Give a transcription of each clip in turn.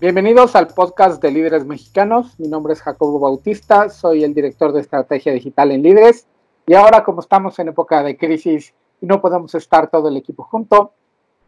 Bienvenidos al podcast de Líderes Mexicanos. Mi nombre es Jacobo Bautista, soy el director de estrategia digital en Líderes. Y ahora, como estamos en época de crisis y no podemos estar todo el equipo junto,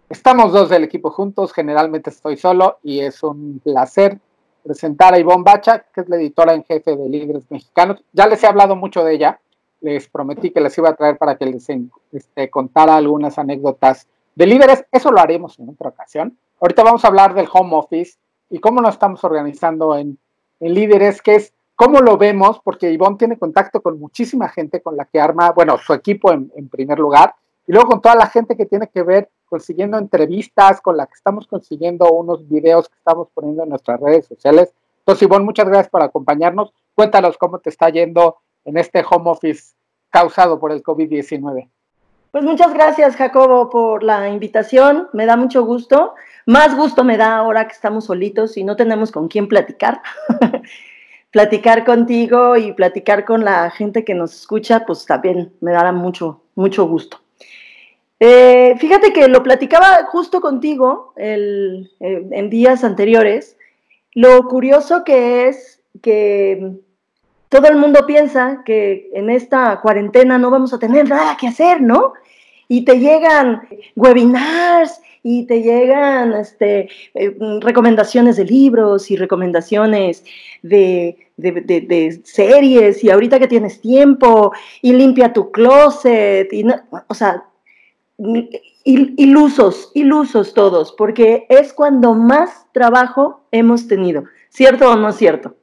estamos dos del equipo juntos. Generalmente estoy solo y es un placer presentar a Ivonne Bacha, que es la editora en jefe de Líderes Mexicanos. Ya les he hablado mucho de ella. Les prometí que les iba a traer para que les este, contara algunas anécdotas de líderes. Eso lo haremos en otra ocasión. Ahorita vamos a hablar del home office y cómo nos estamos organizando en, líderes, que es cómo lo vemos, porque Ivonne tiene contacto con muchísima gente con la que arma, bueno, su equipo en, en primer lugar, y luego con toda la gente que tiene que ver consiguiendo entrevistas, con la que estamos consiguiendo unos videos que estamos poniendo en nuestras redes sociales. Entonces, Ivonne, muchas gracias por acompañarnos. Cuéntanos cómo te está yendo en este home office causado por el COVID-19. Pues muchas gracias, Jacobo, por la invitación. Me da mucho gusto. Más gusto me da ahora que estamos solitos y no tenemos con quién platicar. platicar contigo y platicar con la gente que nos escucha, pues también me dará mucho, mucho gusto. Eh, fíjate que lo platicaba justo contigo eh, en días anteriores. Lo curioso que es que todo el mundo piensa que en esta cuarentena no vamos a tener nada que hacer, ¿no? Y te llegan webinars y te llegan este, eh, recomendaciones de libros y recomendaciones de, series y ahorita que tienes tiempo y limpia tu closet y o sea, ilusos, ilusos todos, porque es cuando más trabajo hemos tenido, ¿cierto o no cierto?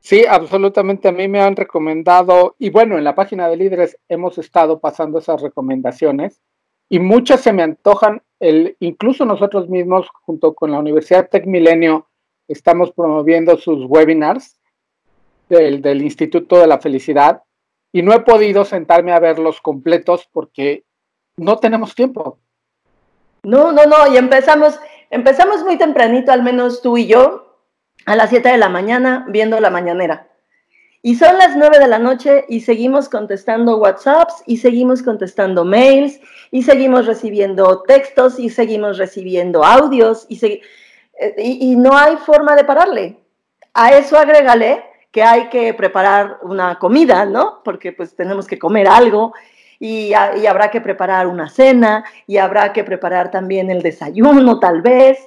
Sí, absolutamente. A mí me han recomendado, y bueno, en la página de líderes hemos estado pasando esas recomendaciones y muchas se me antojan. El, incluso nosotros mismos, junto con la Universidad Tech Milenio, estamos promoviendo sus webinars del, del Instituto de la Felicidad y no he podido sentarme a verlos completos porque no tenemos tiempo. No, no, no, y empezamos, empezamos muy tempranito, al menos tú y yo, a las 7 de la mañana viendo la mañanera. Y son las 9 de la noche y seguimos contestando WhatsApps y seguimos contestando mails y seguimos recibiendo textos y seguimos recibiendo audios y, eh, y, no hay forma de pararle. A eso agrégale que hay que preparar una comida, ¿no? Porque pues tenemos que comer algo y, y habrá que preparar una cena y habrá que preparar también el desayuno tal vez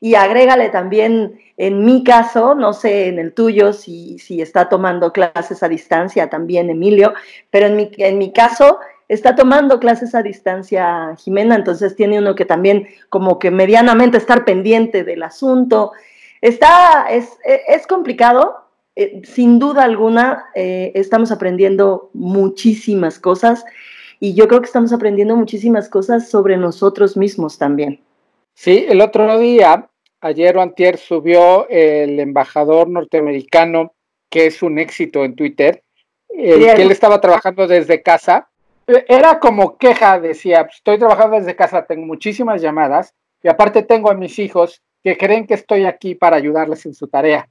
y agrégale también, en mi caso, no sé en el tuyo si, si está tomando clases a distancia también Emilio, pero en mi, en mi caso está tomando clases a distancia Jimena, entonces tiene uno que también como que medianamente estar pendiente del asunto. Está, es, es complicado, eh, sin duda alguna, eh, estamos aprendiendo muchísimas cosas y yo creo que estamos aprendiendo muchísimas cosas sobre nosotros mismos también. Sí, el otro día, ayer o antier, subió el embajador norteamericano, que es un éxito en Twitter, el que él estaba trabajando desde casa. Era como queja, decía, pues, estoy trabajando desde casa, tengo muchísimas llamadas y aparte tengo a mis hijos que creen que estoy aquí para ayudarles en su tarea.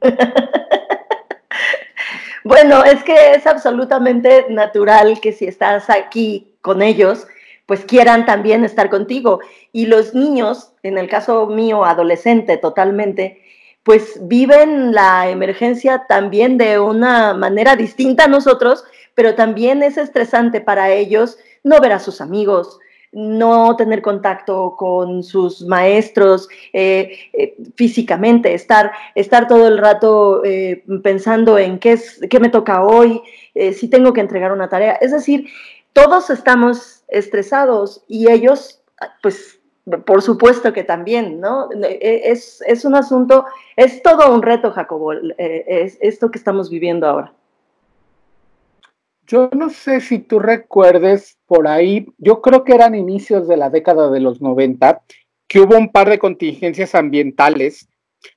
bueno, es que es absolutamente natural que si estás aquí con ellos, pues quieran también estar contigo. Y los niños, en el caso mío, adolescente totalmente, pues viven la emergencia también de una manera distinta a nosotros, pero también es estresante para ellos no ver a sus amigos, no tener contacto con sus maestros eh, eh, físicamente, estar, estar todo el rato eh, pensando en qué, es, qué me toca hoy, si tengo que entregar una tarea. Es decir, todos estamos estresados y ellos, pues, por supuesto que también, ¿no? E, es, es un asunto, es todo un reto, Jacobo, eh, es esto que estamos viviendo ahora. Yo no sé si tú recuerdes por ahí, yo creo que eran inicios de la década de los 90, que hubo un par de contingencias ambientales.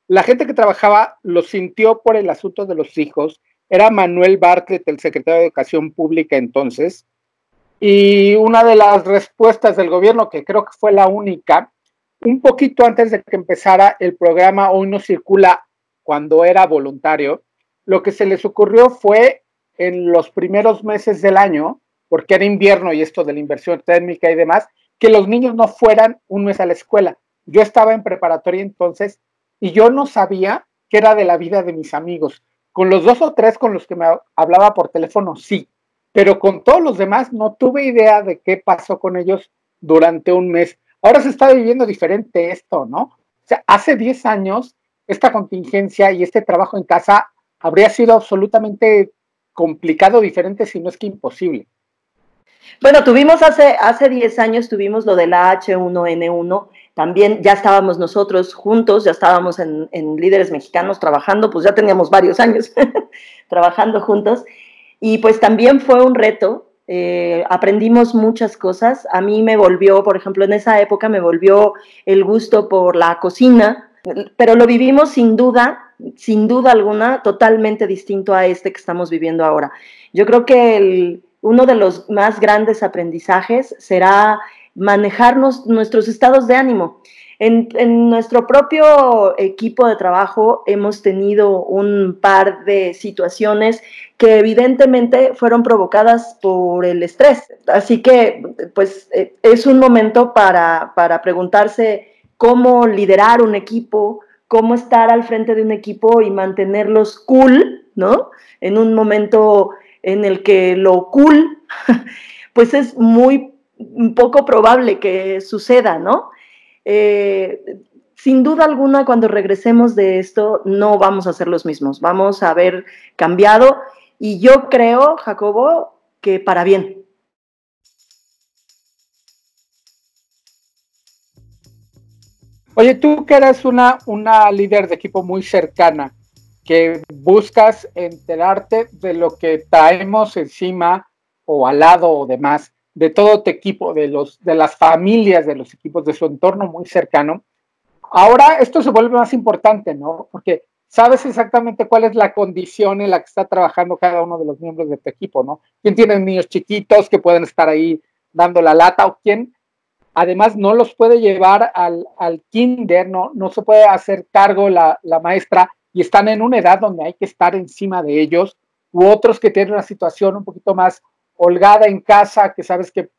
La gente que trabajaba lo sintió por el asunto de los hijos. Era Manuel Bartlett, el secretario de Educación Pública entonces, y una de las respuestas del gobierno, que creo que fue la única, un poquito antes de que empezara el programa Hoy no circula cuando era voluntario, lo que se les ocurrió fue en los primeros meses del año, porque era invierno y esto de la inversión térmica y demás, que los niños no fueran un mes a la escuela. Yo estaba en preparatoria entonces y yo no sabía qué era de la vida de mis amigos. Con los dos o tres con los que me hablaba por teléfono, sí, pero con todos los demás no tuve idea de qué pasó con ellos durante un mes. Ahora se está viviendo diferente esto, ¿no? O sea, hace 10 años esta contingencia y este trabajo en casa habría sido absolutamente complicado, diferente, si no es que imposible. Bueno, tuvimos hace, hace 10 años, tuvimos lo de la H1N1, también ya estábamos nosotros juntos, ya estábamos en, líderes mexicanos trabajando, pues ya teníamos varios años trabajando juntos, y pues también fue un reto, eh, aprendimos muchas cosas, a mí me volvió, por ejemplo, en esa época me volvió el gusto por la cocina, pero lo vivimos sin duda, sin duda alguna, totalmente distinto a este que estamos viviendo ahora. Yo creo que uno de los más grandes aprendizajes será manejarnos nuestros estados de ánimo. En, nuestro propio equipo de trabajo hemos tenido un par de situaciones que evidentemente fueron provocadas por el estrés. Así que, pues, eh, es un momento para, para preguntarse cómo liderar un equipo, cómo estar al frente de un equipo y mantenerlos cool, ¿no? En un momento en el que lo cool, pues es muy poco probable que suceda, ¿no? Eh, sin duda alguna, cuando regresemos de esto, no vamos a ser los mismos, vamos a haber cambiado y yo creo, Jacobo, que para bien. Oye, tú que eres una, una líder de equipo muy cercana, que buscas enterarte de lo que traemos encima o al lado o demás, de todo tu equipo, de, los, de las familias de los equipos, de su entorno muy cercano. Ahora esto se vuelve más importante, ¿no? Porque sabes exactamente cuál es la condición en la que está trabajando cada uno de los miembros de tu equipo, ¿no? ¿Quién tiene niños chiquitos que pueden estar ahí dando la lata o quién Además, no los puede llevar al, kinder, no, no se puede hacer cargo la, maestra y están en una edad donde hay que estar encima de ellos, u otros que tienen una situación un poquito más holgada en casa, que sabes que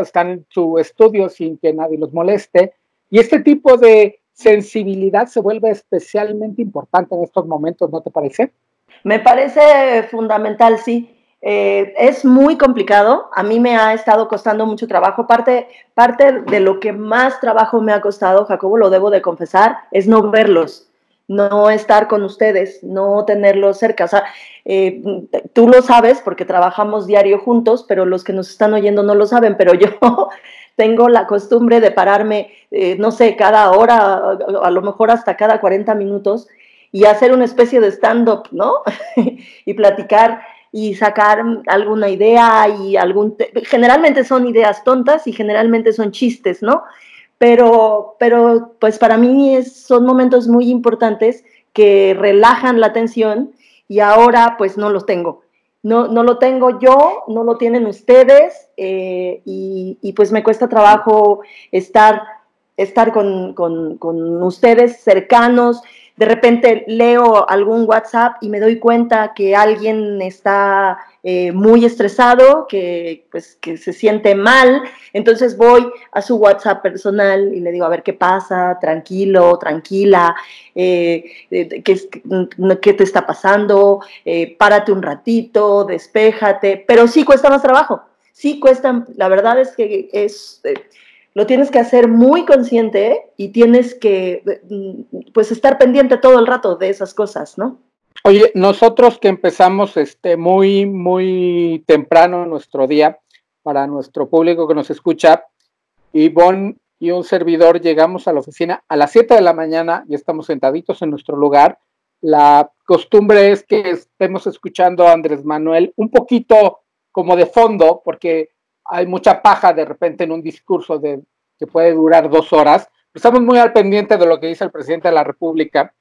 están en su estudio sin que nadie los moleste. Y este tipo de sensibilidad se vuelve especialmente importante en estos momentos, ¿no te parece? Me parece fundamental, sí. Eh, es muy complicado, a mí me ha estado costando mucho trabajo. Parte, parte de lo que más trabajo me ha costado, Jacobo, lo debo de confesar, es no verlos, no estar con ustedes, no tenerlos cerca. O sea, eh, tú lo sabes porque trabajamos diario juntos, pero los que nos están oyendo no lo saben, pero yo tengo la costumbre de pararme, eh, no sé, cada hora, a lo mejor hasta cada 40 minutos y hacer una especie de stand-up, ¿no? y platicar y sacar alguna idea y algún... Generalmente son ideas tontas y generalmente son chistes, ¿no? Pero, pero pues para mí son momentos muy importantes que relajan la tensión y ahora pues no los tengo. No, no lo tengo yo, no lo tienen ustedes eh, y, y, pues me cuesta trabajo estar, estar con, con, con ustedes cercanos de repente leo algún WhatsApp y me doy cuenta que alguien está eh, muy estresado, que, pues, que se siente mal, entonces voy a su WhatsApp personal y le digo, a ver qué pasa, tranquilo, tranquila, eh, eh, ¿qué, te está pasando? párate un ratito, despéjate, pero sí cuesta más trabajo, sí cuesta, la verdad es que es lo tienes que hacer muy consciente y tienes que mm, pues estar pendiente todo el rato de esas cosas, ¿no? Oye, nosotros que empezamos este muy muy temprano nuestro día para nuestro público que nos escucha, Ivonne y un servidor llegamos a la oficina a las 7 de la mañana y estamos sentaditos en nuestro lugar. La costumbre es que estemos escuchando a Andrés Manuel un poquito como de fondo, porque hay mucha paja de repente en un discurso que puede durar dos horas. Estamos muy al pendiente de lo que dice el presidente de la República.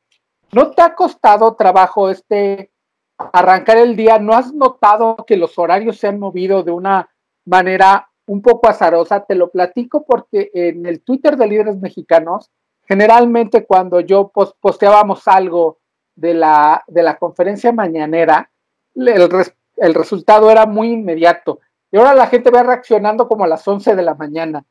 ¿No te ha costado trabajo este arrancar el día? ¿No has notado que los horarios se han movido de una manera un poco azarosa? Te lo platico porque en el Twitter de líderes mexicanos, generalmente cuando yo posteábamos algo de la, de la conferencia mañanera, el, el resultado era muy inmediato. Y ahora la gente va reaccionando como a las 11 de la mañana.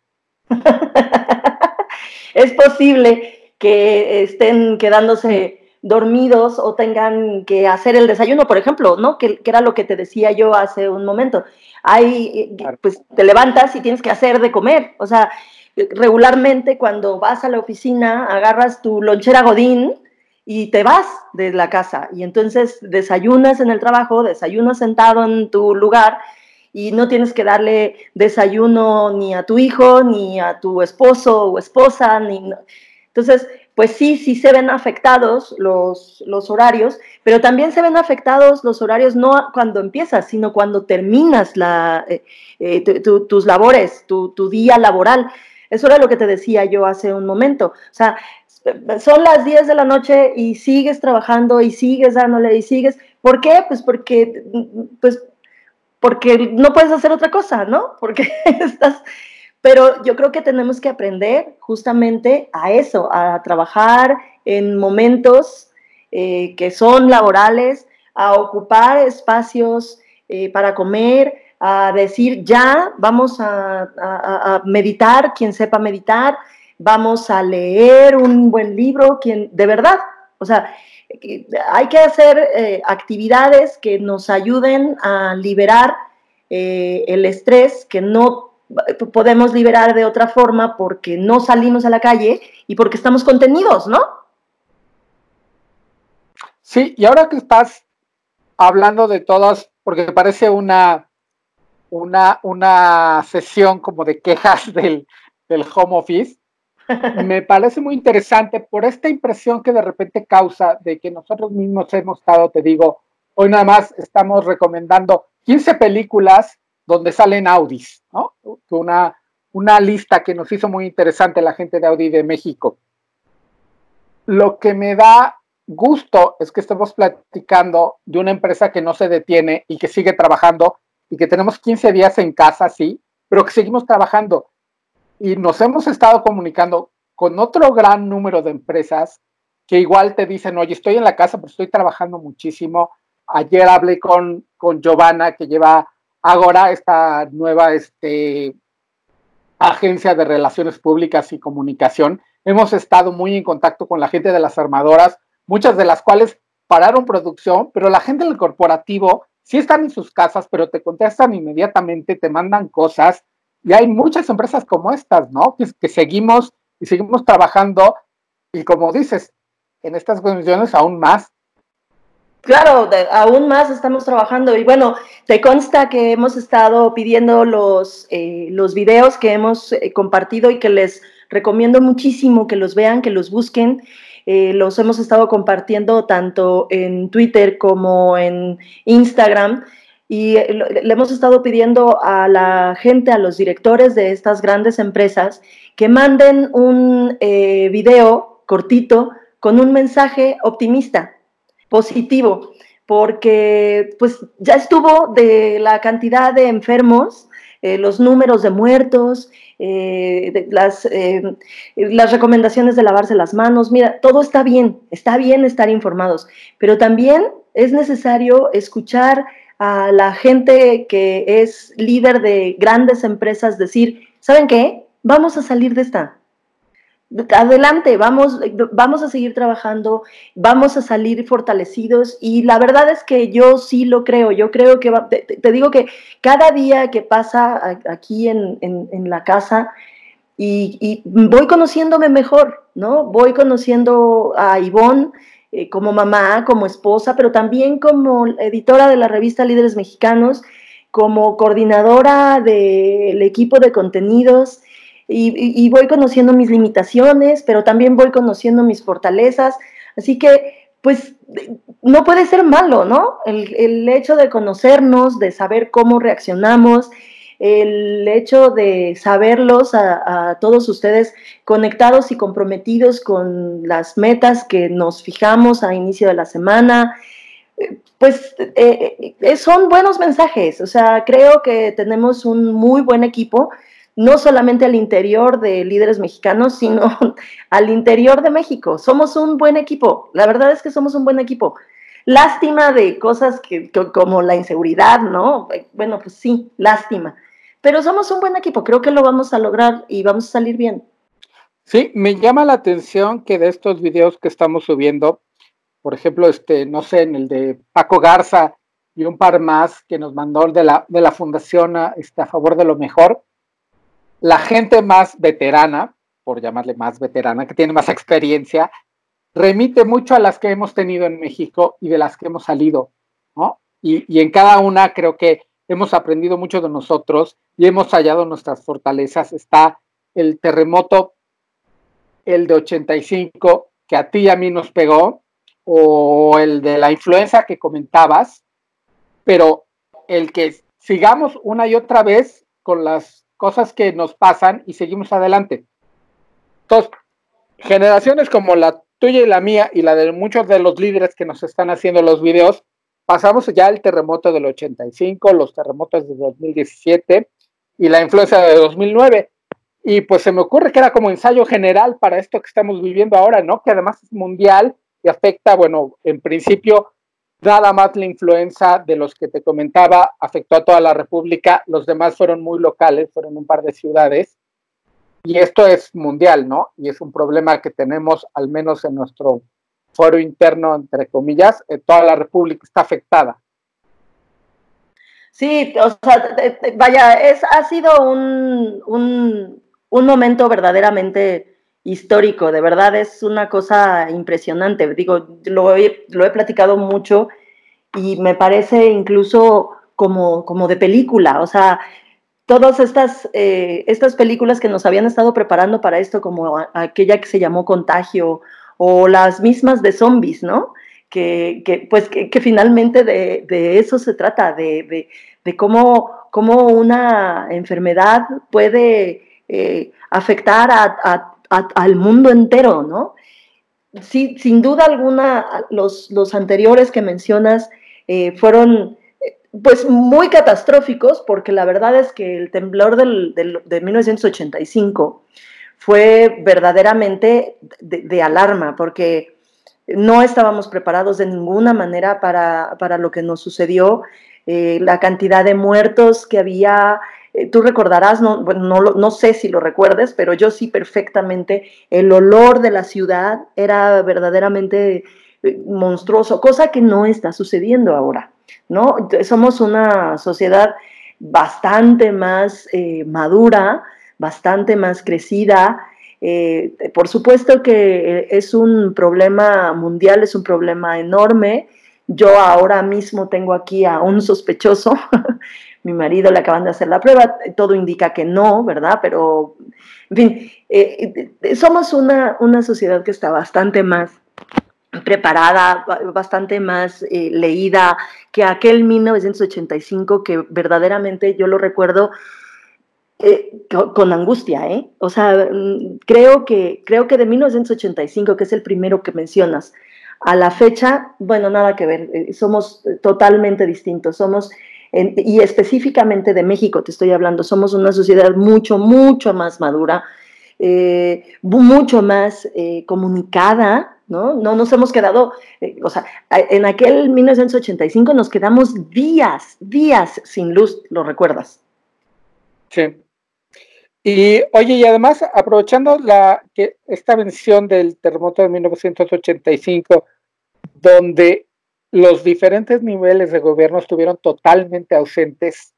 es posible. que estén quedándose dormidos o tengan que hacer el desayuno, por ejemplo, ¿no? Que, era lo que te decía yo hace un momento. Hay, pues te levantas y tienes que hacer de comer. O sea, regularmente cuando vas a la oficina, agarras tu lonchera godín y te vas de la casa. Y entonces desayunas en el trabajo, desayunas sentado en tu lugar y no tienes que darle desayuno ni a tu hijo, ni a tu esposo o esposa, ni... Entonces, pues sí, sí se ven afectados los, los horarios, pero también se ven afectados los horarios no cuando empiezas, sino cuando terminas la, eh, eh, tus labores, tu, día laboral. Eso era lo que te decía yo hace un momento. O sea, son las 10 de la noche y sigues trabajando y sigues dándole y sigues. ¿Por qué? Pues porque, pues porque no puedes hacer otra cosa, ¿no? Porque estás pero yo creo que tenemos que aprender justamente a eso, a trabajar en momentos eh, que son laborales, a ocupar espacios eh, para comer, a decir ya, vamos a, meditar, quien sepa meditar, vamos a leer un buen libro, quien de verdad, o sea, hay que hacer eh, actividades que nos ayuden a liberar el estrés que no podemos liberar de otra forma porque no salimos a la calle y porque estamos contenidos, ¿no? Sí, y ahora que estás hablando de todas, porque parece una, una, una sesión como de quejas del, del home office, me parece muy interesante por esta impresión que de repente causa de que nosotros mismos hemos estado, te digo, hoy nada más estamos recomendando 15 películas donde salen Audis, ¿no? Una, una lista que nos hizo muy interesante la gente de Audi de México. Lo que me da gusto es que estemos platicando de una empresa que no se detiene y que sigue trabajando y que tenemos 15 días en casa, sí, pero que seguimos trabajando. Y nos hemos estado comunicando con otro gran número de empresas que igual te dicen, oye, estoy en la casa, pero estoy trabajando muchísimo. Ayer hablé con, con Giovanna, que lleva Ahora, esta nueva este, agencia de relaciones públicas y comunicación, hemos estado muy en contacto con la gente de las armadoras, muchas de las cuales pararon producción, pero la gente del corporativo sí están en sus casas, pero te contestan inmediatamente, te mandan cosas, y hay muchas empresas como estas, ¿no? Que, seguimos y seguimos trabajando, y como dices, en estas condiciones aún más, Claro, aún más estamos trabajando y bueno, te consta que hemos estado pidiendo los, eh, los videos que hemos eh, compartido y que les recomiendo muchísimo que los vean, que los busquen. Eh, los hemos estado compartiendo tanto en Twitter como en Instagram y le hemos estado pidiendo a la gente, a los directores de estas grandes empresas, que manden un video cortito con un mensaje optimista positivo, porque pues ya estuvo de la cantidad de enfermos, eh, los números de muertos, eh, eh, las recomendaciones de lavarse las manos. Mira, todo está bien, está bien estar informados, pero también es necesario escuchar a la gente que es líder de grandes empresas decir, ¿saben qué? Vamos a salir de esta adelante, vamos, vamos a seguir trabajando, vamos a salir fortalecidos y la verdad es que yo sí lo creo, yo creo que, te, digo que cada día que pasa aquí en, la casa y, voy conociéndome mejor, ¿no? Voy conociendo a Ivonne eh, como mamá, como esposa, pero también como editora de la revista Líderes Mexicanos, como coordinadora del equipo de contenidos, y, voy conociendo mis limitaciones, pero también voy conociendo mis fortalezas. Así que, pues, no puede ser malo, ¿no? El, hecho de conocernos, de saber cómo reaccionamos, el hecho de saberlos a, todos ustedes conectados y comprometidos con las metas que nos fijamos a inicio de la semana, pues eh, eh, son buenos mensajes. O sea, creo que tenemos un muy buen equipo no solamente al interior de líderes mexicanos, sino al interior de México. Somos un buen equipo, la verdad es que somos un buen equipo. Lástima de cosas que, como la inseguridad, ¿no? Bueno, pues sí, lástima. Pero somos un buen equipo, creo que lo vamos a lograr y vamos a salir bien. Sí, me llama la atención que de estos videos que estamos subiendo, por ejemplo, este, no sé, en el de Paco Garza y un par más que nos mandó de la, de la Fundación a, este, a favor de lo mejor, la gente más veterana, por llamarle más veterana, que tiene más experiencia, remite mucho a las que hemos tenido en México y de las que hemos salido, ¿no? Y, y en cada una creo que hemos aprendido mucho de nosotros y hemos hallado nuestras fortalezas. Está el terremoto, el de 85, que a ti y a mí nos pegó, o el de la influenza que comentabas, pero el que sigamos una y otra vez con las cosas que nos pasan y seguimos adelante. Entonces, generaciones como la tuya y la mía y la de muchos de los líderes que nos están haciendo los videos, pasamos ya el terremoto del 85, los terremotos de 2017 y la influencia de 2009. Y pues se me ocurre que era como ensayo general para esto que estamos viviendo ahora, ¿no? Que además es mundial y afecta, bueno, en principio, nada más la influencia de los que te comentaba, afectó a toda la República, los demás fueron muy locales, fueron un par de ciudades. Y esto es mundial, ¿no? Y es un problema que tenemos, al menos en nuestro foro interno, entre comillas, toda la República está afectada. Sí, o sea, vaya, es, ha sido un, un, un momento verdaderamente histórico, de verdad es una cosa impresionante. Digo, lo he, lo he platicado mucho y me parece incluso como, como de película, o sea, todas estas, eh, estas películas que nos habían estado preparando para esto, como aquella que se llamó Contagio o las mismas de zombies, ¿no? Que, pues que, finalmente de, eso se trata, de, cómo, cómo, una enfermedad puede eh, afectar al mundo entero, ¿no? Sí, sin duda alguna, los, los anteriores que mencionas eh, fueron pues muy catastróficos, porque la verdad es que el temblor del, de 1985 fue verdaderamente de, alarma, porque no estábamos preparados de ninguna manera para, para lo que nos sucedió, eh, la cantidad de muertos que había, eh, tú recordarás, no, no, no, sé si lo recuerdes, pero yo sí perfectamente, el olor de la ciudad era verdaderamente eh, monstruoso, cosa que no está sucediendo ahora, ¿no? Somos una sociedad bastante más madura, bastante más crecida. Eh, por supuesto que es un problema mundial, es un problema enorme. Yo ahora mismo tengo aquí a un sospechoso, mi marido le acaban de hacer la prueba, todo indica que no, ¿verdad? Pero, en fin, eh, somos una, una sociedad que está bastante más preparada, bastante más eh, leída que aquel 1985 que verdaderamente yo lo recuerdo eh, con, angustia, ¿eh? O sea, mm, creo que, creo que de 1985, que es el primero que mencionas, a la fecha, bueno, nada que ver, eh, somos totalmente distintos, somos, y específicamente de México te estoy hablando, somos una sociedad mucho, mucho más madura, eh, mucho más comunicada, ¿no? No nos hemos quedado, o sea, en aquel 1985 nos quedamos días, días sin luz, ¿lo recuerdas? Sí. Y oye, y además, aprovechando la, que esta mención del terremoto de 1985, donde los diferentes niveles de gobierno estuvieron totalmente ausentes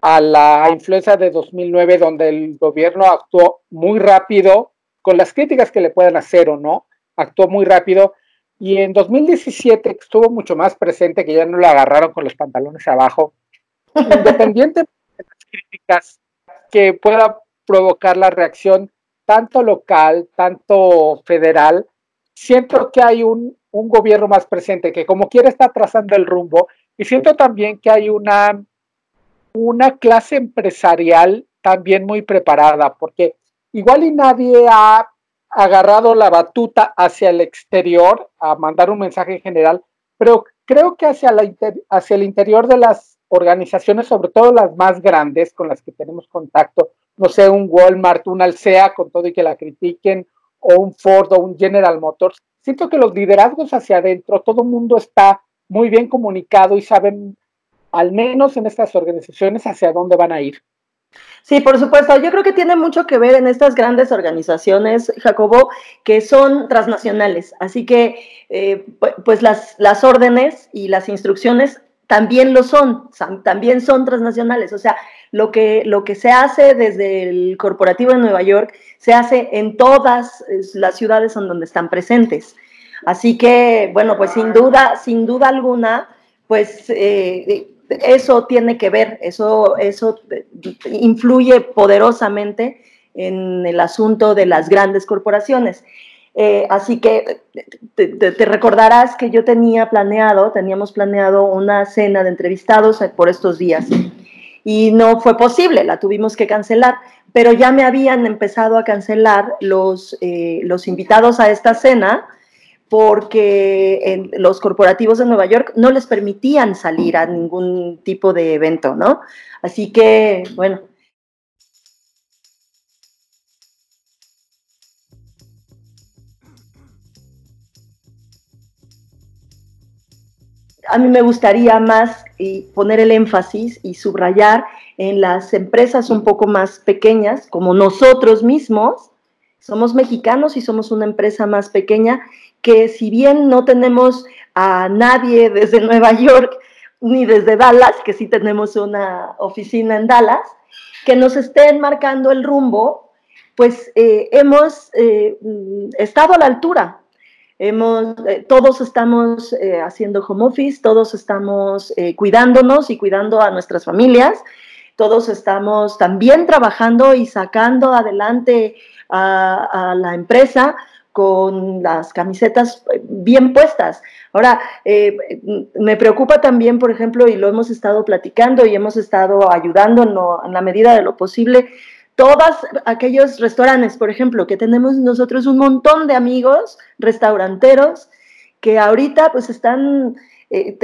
a la influencia de 2009, donde el gobierno actuó muy rápido, con las críticas que le puedan hacer o no, actuó muy rápido. Y en 2017 estuvo mucho más presente, que ya no lo agarraron con los pantalones abajo. Independiente de las críticas que pueda provocar la reacción tanto local, tanto federal, siento que hay un, un gobierno más presente que como quiera está trazando el rumbo y siento también que hay una una clase empresarial también muy preparada, porque igual y nadie ha agarrado la batuta hacia el exterior a mandar un mensaje general, pero creo que hacia, la hacia el interior de las organizaciones, sobre todo las más grandes con las que tenemos contacto, no sé, un Walmart, un Alsea, con todo y que la critiquen, o un Ford o un General Motors, siento que los liderazgos hacia adentro, todo el mundo está muy bien comunicado y saben al menos en estas organizaciones, hacia dónde van a ir. Sí, por supuesto. Yo creo que tiene mucho que ver en estas grandes organizaciones, Jacobo, que son transnacionales. Así que, eh, pues las, las órdenes y las instrucciones también lo son, también son transnacionales. O sea, lo que, lo que se hace desde el corporativo de Nueva York se hace en todas las ciudades en donde están presentes. Así que, bueno, pues sin duda, sin duda alguna, pues eh, eso tiene que ver, eso, eso influye poderosamente en el asunto de las grandes corporaciones. Eh, así que te, recordarás que yo tenía planeado, teníamos planeado una cena de entrevistados por estos días y no fue posible, la tuvimos que cancelar, pero ya me habían empezado a cancelar los, eh, los invitados a esta cena porque los corporativos de Nueva York no les permitían salir a ningún tipo de evento, ¿no? Así que, bueno. A mí me gustaría más poner el énfasis y subrayar en las empresas un poco más pequeñas, como nosotros mismos, somos mexicanos y somos una empresa más pequeña que si bien no tenemos a nadie desde Nueva York ni desde Dallas, que sí tenemos una oficina en Dallas, que nos estén marcando el rumbo, pues eh, hemos eh, estado a la altura. Hemos, eh, todos estamos haciendo home office, todos estamos cuidándonos y cuidando a nuestras familias, todos estamos también trabajando y sacando adelante a la empresa con las camisetas eh, bien puestas. Ahora, eh, me preocupa también, por ejemplo, y lo hemos estado platicando y hemos estado ayudando en, la medida de lo posible, todos aquellos restaurantes, por ejemplo, que tenemos nosotros un montón de amigos restauranteros que ahorita pues están, eh,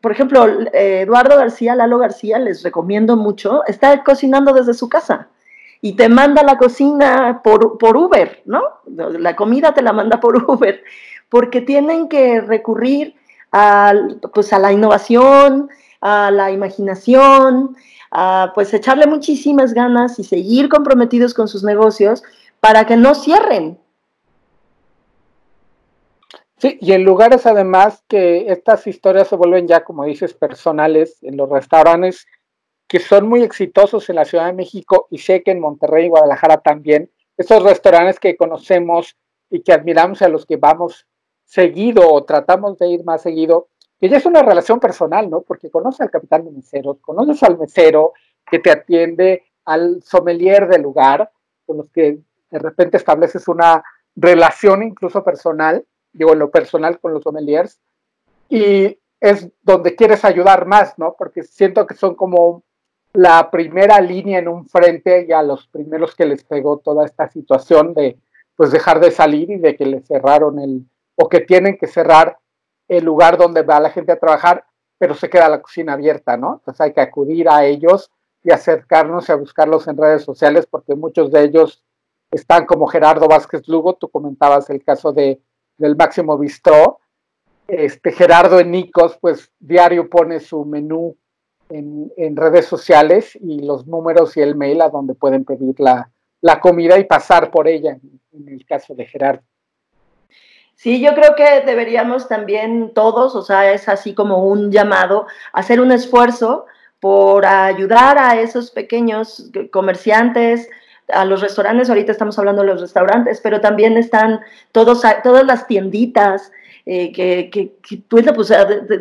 por ejemplo, Eduardo García, Lalo García, les recomiendo mucho, está cocinando desde su casa y te manda la cocina por, por Uber, ¿no? La comida te la manda por Uber, porque tienen que recurrir a, pues a la innovación, a la imaginación, a pues echarle muchísimas ganas y seguir comprometidos con sus negocios para que no cierren. Sí, y en lugares además que estas historias se vuelven ya, como dices, personales, en los restaurantes que son muy exitosos en la Ciudad de México y sé que en Monterrey y Guadalajara también, esos restaurantes que conocemos y que admiramos a los que vamos seguido o tratamos de ir más seguido, que ya es una relación personal, ¿no? Porque conoces al capitán de meseros, conoces al mesero que te atiende, al sommelier del lugar, con los que de repente estableces una relación incluso personal, digo, en lo personal con los sommeliers, y es donde quieres ayudar más, ¿no? Porque siento que son como la primera línea en un frente y a los primeros que les pegó toda esta situación de pues dejar de salir y de que les cerraron el o que tienen que cerrar el lugar donde va la gente a trabajar, pero se queda la cocina abierta, ¿no? Entonces hay que acudir a ellos y acercarnos y a buscarlos en redes sociales porque muchos de ellos están como Gerardo Vázquez Lugo, tú comentabas el caso de del Máximo Bistró, este Gerardo en pues diario pone su menú en, redes sociales y los números y el mail a donde pueden pedir la, comida y pasar por ella, en, el caso de Gerardo. Sí, yo creo que deberíamos también todos, o sea, es así como un llamado, hacer un esfuerzo por ayudar a esos pequeños comerciantes, a los restaurantes, ahorita estamos hablando de los restaurantes, pero también están todos, todas las tienditas, eh, que, pues, pues,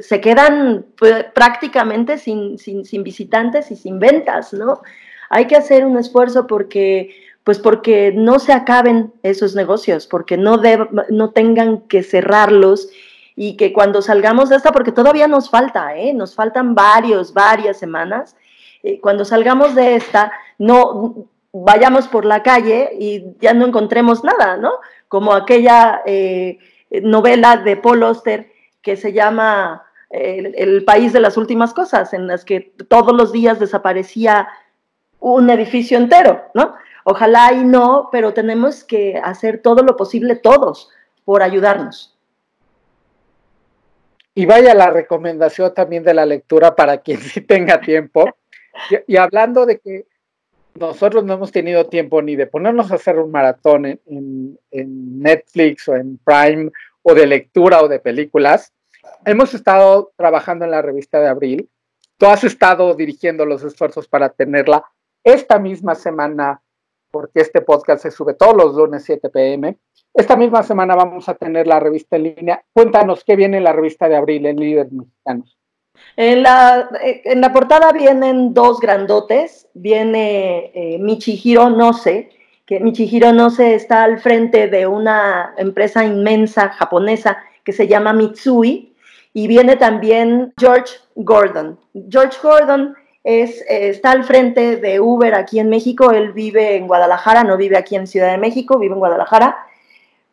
se quedan pues, prácticamente sin, sin, visitantes y sin ventas, ¿no? Hay que hacer un esfuerzo porque, pues porque no se acaben esos negocios, porque no, no tengan que cerrarlos y que cuando salgamos de esta, porque todavía nos falta, ¿eh? nos faltan varios, varias semanas, eh, cuando salgamos de esta, no vayamos por la calle y ya no encontremos nada, ¿no? Como aquella eh, novela de Paul Oster que se llama eh, el, país de las últimas cosas, en las que todos los días desaparecía un edificio entero, ¿no? Ojalá y no, pero tenemos que hacer todo lo posible todos por ayudarnos. Y vaya la recomendación también de la lectura para quien sí tenga tiempo. Y, hablando de que nosotros no hemos tenido tiempo ni de ponernos a hacer un maratón en, Netflix o en Prime o de lectura o de películas. Hemos estado trabajando en la revista de abril. Tú has estado dirigiendo los esfuerzos para tenerla esta misma semana, porque este podcast se sube todos los lunes 7 pm. Esta misma semana vamos a tener la revista en línea. Cuéntanos qué viene en la revista de abril en Líderes Mexicanos. En la, eh, en la portada vienen dos grandotes. Viene eh, Michihiro Nose, que Michihiro Nose está al frente de una empresa inmensa japonesa que se llama Mitsui. Y viene también George Gordon. George Gordon eh, está al frente de Uber aquí en México. Él vive en Guadalajara, no vive aquí en Ciudad de México, vive en Guadalajara.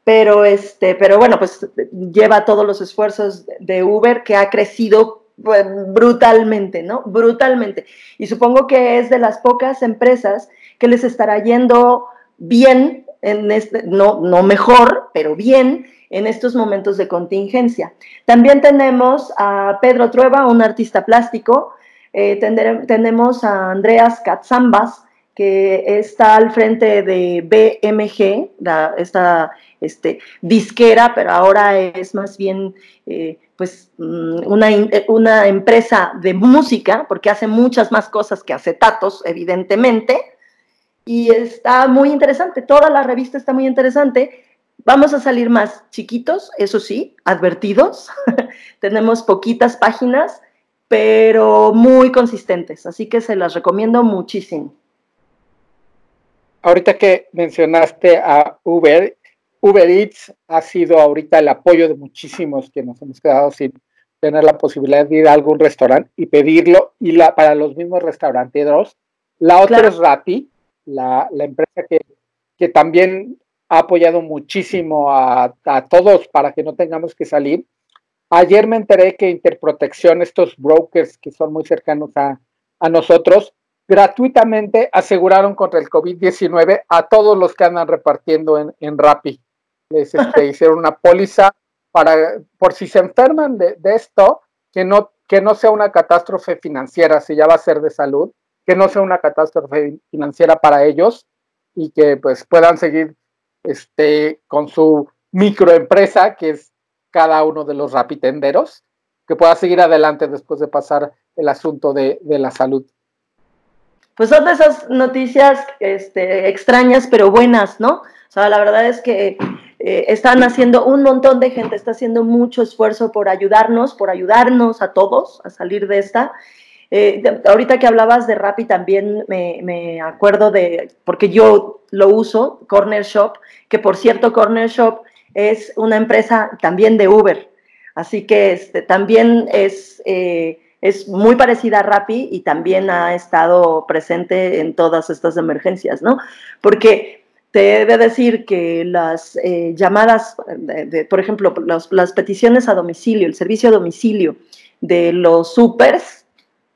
Pero, este, pero bueno, pues lleva todos los esfuerzos de Uber que ha crecido pues, brutalmente, ¿no? Brutalmente. Y supongo que es de las pocas empresas que les estará yendo bien, en este, no, no mejor, pero bien en estos momentos de contingencia. También tenemos a Pedro Trueba, un artista plástico, eh, tenemos a Andreas Katzambas, que está al frente de BMG, esta este, disquera, pero ahora es más bien eh, pues, mm, una, una, empresa de música, porque hace muchas más cosas que acetatos, evidentemente, y está muy interesante, toda la revista está muy interesante. Vamos a salir más chiquitos, eso sí, advertidos. Tenemos poquitas páginas, pero muy consistentes, así que se las recomiendo muchísimo. Ahorita que mencionaste a Uber, Uber Eats ha sido ahorita el apoyo de muchísimos que nos hemos quedado sin tener la posibilidad de ir a algún restaurante y pedirlo, y la, para los mismos restauranteros. La otra es Rappi, la, empresa que, que, también ha apoyado muchísimo a, a todos para que no tengamos que salir Ayer me enteré que Interprotección, estos brokers que son muy cercanos a, nosotros, gratuitamente aseguraron contra el COVID-19 a todos los que andan repartiendo en, en Rappi. Les este, hicieron una póliza para, por si se enferman de, esto, que no, que no sea una catástrofe financiera, si ya va a ser de salud, que no sea una catástrofe financiera para ellos y que pues puedan seguir este, con su microempresa, que es cada uno de los rapitenderos, que pueda seguir adelante después de pasar el asunto de, la salud. Pues son de esas noticias este, extrañas pero buenas, ¿no? O sea, la verdad es que eh, están haciendo un montón de gente, está haciendo mucho esfuerzo por ayudarnos, por ayudarnos a todos a salir de esta. Eh, ahorita que hablabas de Rappi también me, me, acuerdo de, porque yo lo uso, Corner Shop, que por cierto Corner Shop es una empresa también de Uber. Así que este, también es, eh, es muy parecida a Rappi y también ha estado presente en todas estas emergencias, ¿no? Porque te he de decir que las eh, llamadas, de, por ejemplo, las peticiones a domicilio, el servicio a domicilio de los supers,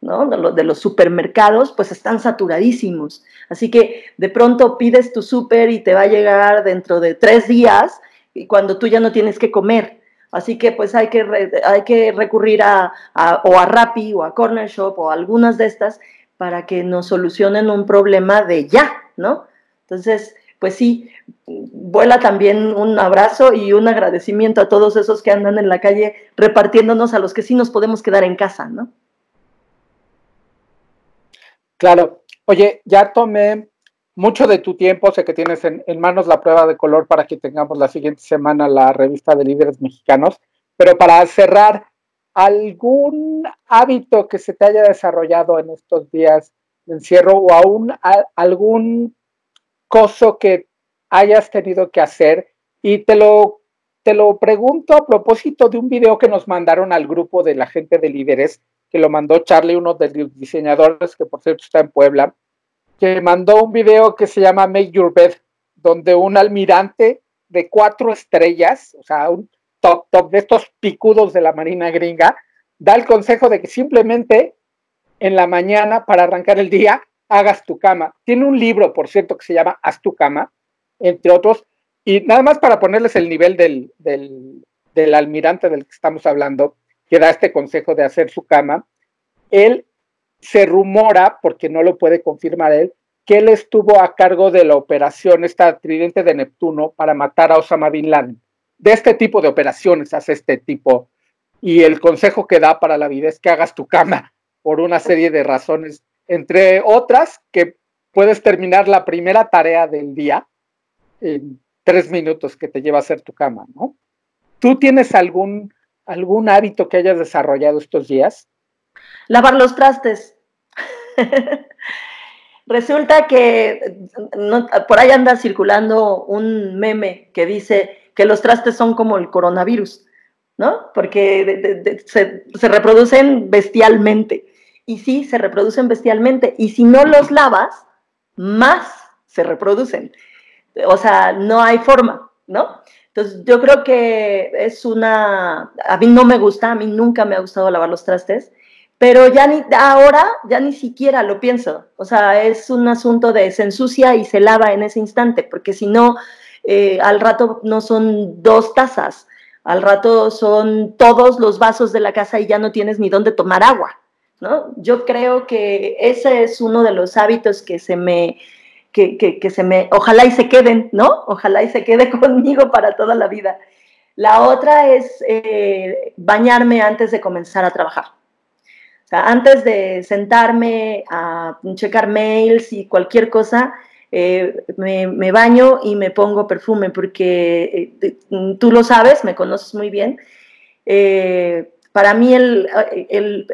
¿no? de, los supermercados, pues están saturadísimos. Así que de pronto pides tu super y te va a llegar dentro de tres días y cuando tú ya no tienes que comer. Así que pues hay que, hay que recurrir a, o a Rappi o a Corner Shop o a algunas de estas para que nos solucionen un problema de ya, ¿no? Entonces, pues sí, vuela también un abrazo y un agradecimiento a todos esos que andan en la calle repartiéndonos a los que sí nos podemos quedar en casa, ¿no? Claro. Oye, ya tomé mucho de tu tiempo, sé que tienes en, manos la prueba de color para que tengamos la siguiente semana la revista de líderes mexicanos, pero para cerrar, ¿algún hábito que se te haya desarrollado en estos días de encierro o aún algún coso que hayas tenido que hacer? Y te lo, te lo pregunto a propósito de un video que nos mandaron al grupo de la gente de líderes, que lo mandó Charlie, uno de los diseñadores, que por cierto está en Puebla que mandó un video que se llama Make Your Bed, donde un almirante de cuatro estrellas, o sea, un top top de estos picudos de la Marina gringa, da el consejo de que simplemente en la mañana, para arrancar el día, hagas tu cama. Tiene un libro, por cierto, que se llama Haz tu cama, entre otros, y nada más para ponerles el nivel del, del, del almirante del que estamos hablando, que da este consejo de hacer su cama, él se rumora, porque no lo puede confirmar él, que él estuvo a cargo de la operación, esta tridente de Neptuno, para matar a Osama Bin Laden. De este tipo de operaciones hace este tipo. Y el consejo que da para la vida es que hagas tu cama por una serie de razones, entre otras que puedes terminar la primera tarea del día en tres minutos que te lleva a hacer tu cama, ¿no? ¿Tú tienes algún, algún hábito que hayas desarrollado estos días? Lavar los trastes. Resulta que por ahí anda circulando un meme que dice que los trastes son como el coronavirus, ¿no? Porque se, se, reproducen bestialmente. Y sí, se reproducen bestialmente. Y si no los lavas, más se reproducen. O sea, no hay forma, ¿no? Entonces, yo creo que es una, a mí no me gusta, a mí nunca me ha gustado lavar los trastes, pero ya ni, ahora ya ni siquiera lo pienso. O sea, es un asunto de se ensucia y se lava en ese instante, porque si no, eh, al rato no son dos tazas, al rato son todos los vasos de la casa y ya no tienes ni dónde tomar agua. ¿no? Yo creo que ese es uno de los hábitos que se me, que, que, se me, ojalá y se queden, ¿no? Ojalá y se quede conmigo para toda la vida. La otra es eh, bañarme antes de comenzar a trabajar. O sea, antes de sentarme a checar mails y cualquier cosa, eh, me, baño y me pongo perfume porque eh, tú lo sabes, me conoces muy bien. Eh, para mí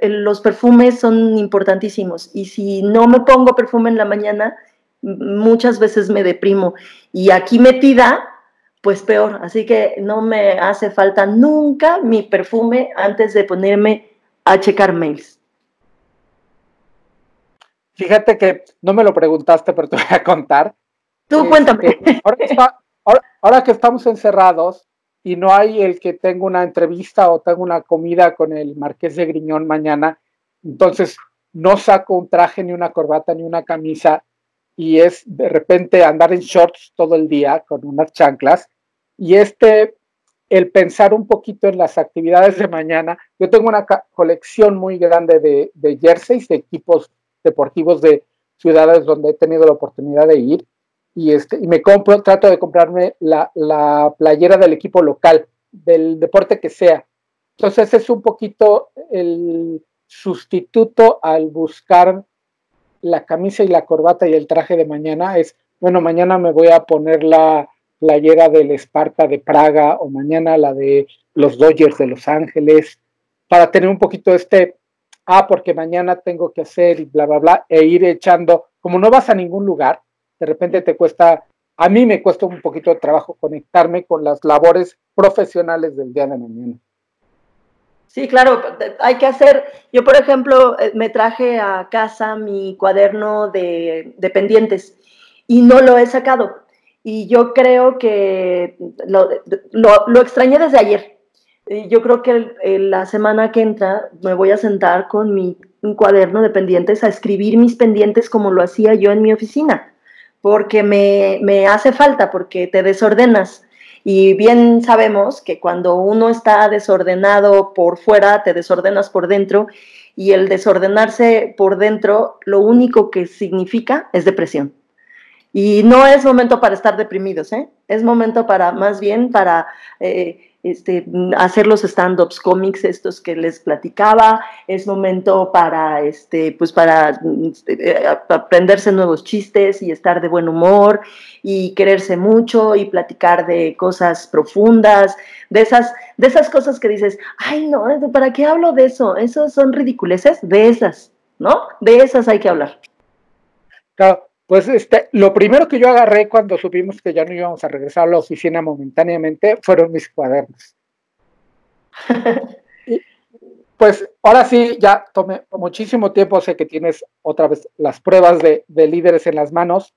los perfumes son importantísimos y si no me pongo perfume en la mañana, muchas veces me deprimo y aquí metida, pues peor. Así que no me hace falta nunca mi perfume antes de ponerme a checar mails. Fíjate que no me lo preguntaste, pero te voy a contar. Tú cuéntame. ahora, que estamos encerrados, y no hay el que tenga una entrevista o tenga una comida con el Marqués de Griñón mañana, entonces no saco un traje, ni una corbata, ni una camisa, y es de repente andar en shorts todo el día con unas chanclas. Y este, el pensar un poquito en las actividades de mañana, yo tengo una colección muy grande de, de jerseys, de equipos deportivos de ciudades donde he tenido la oportunidad de ir, y, este, y me compro, trato de comprarme la, la playera del equipo local, del deporte que sea. Entonces es un poquito el sustituto al buscar la camisa y la corbata y el traje de mañana. Es, bueno, mañana me voy a poner la playera del Esparta de Praga o mañana la de los Dodgers de Los Ángeles, para tener un poquito este, ah, porque mañana tengo que hacer y bla, bla, bla, e ir echando, como no vas a ningún lugar, de repente te cuesta, a mí me cuesta un poquito de trabajo conectarme con las labores profesionales del día de mañana. Sí, claro, hay que hacer, yo por ejemplo eh, me traje a casa mi cuaderno de, pendientes y no lo he sacado. Y yo creo que lo, lo, extrañé desde ayer. Yo creo que la semana que entra me voy a sentar con mi cuaderno de pendientes a escribir mis pendientes como lo hacía yo en mi oficina porque me, hace falta, porque te desordenas. Y bien sabemos que cuando uno está desordenado por fuera, te desordenas por dentro. Y el desordenarse por dentro, lo único que significa es depresión. Y no es momento para estar deprimidos, ¿eh? es momento para, más bien, para eh, este, hacer los stand-ups cómics estos que les platicaba, es momento para, este, pues para este, aprenderse nuevos chistes y estar de buen humor y quererse mucho y platicar de cosas profundas, de esas, de esas cosas que dices, ay no, ¿para qué hablo de eso? Esos son ridiculeces, de esas, ¿no? De esas hay que hablar. Claro, pues este, lo primero que yo agarré cuando supimos que ya no íbamos a regresar a la oficina momentáneamente fueron mis cuadernos. pues ahora sí, ya tomé muchísimo tiempo, sé que tienes otra vez las pruebas de, de líderes en las manos.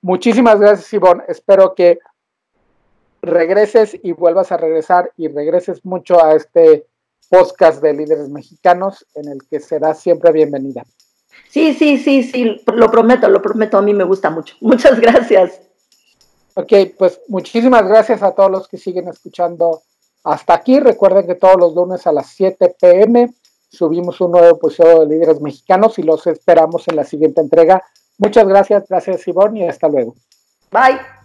Muchísimas gracias, Ivonne. Espero que regreses y vuelvas a regresar y regreses mucho a este podcast de líderes mexicanos en el que serás siempre bienvenida. Sí, sí, sí, sí, lo prometo, lo prometo, a mí me gusta mucho. Muchas gracias. Ok, pues muchísimas gracias a todos los que siguen escuchando hasta aquí. Recuerden que todos los lunes a las 7 pm subimos un nuevo episodio de Líderes Mexicanos y los esperamos en la siguiente entrega Muchas gracias, gracias Ivonne y hasta luego. Bye.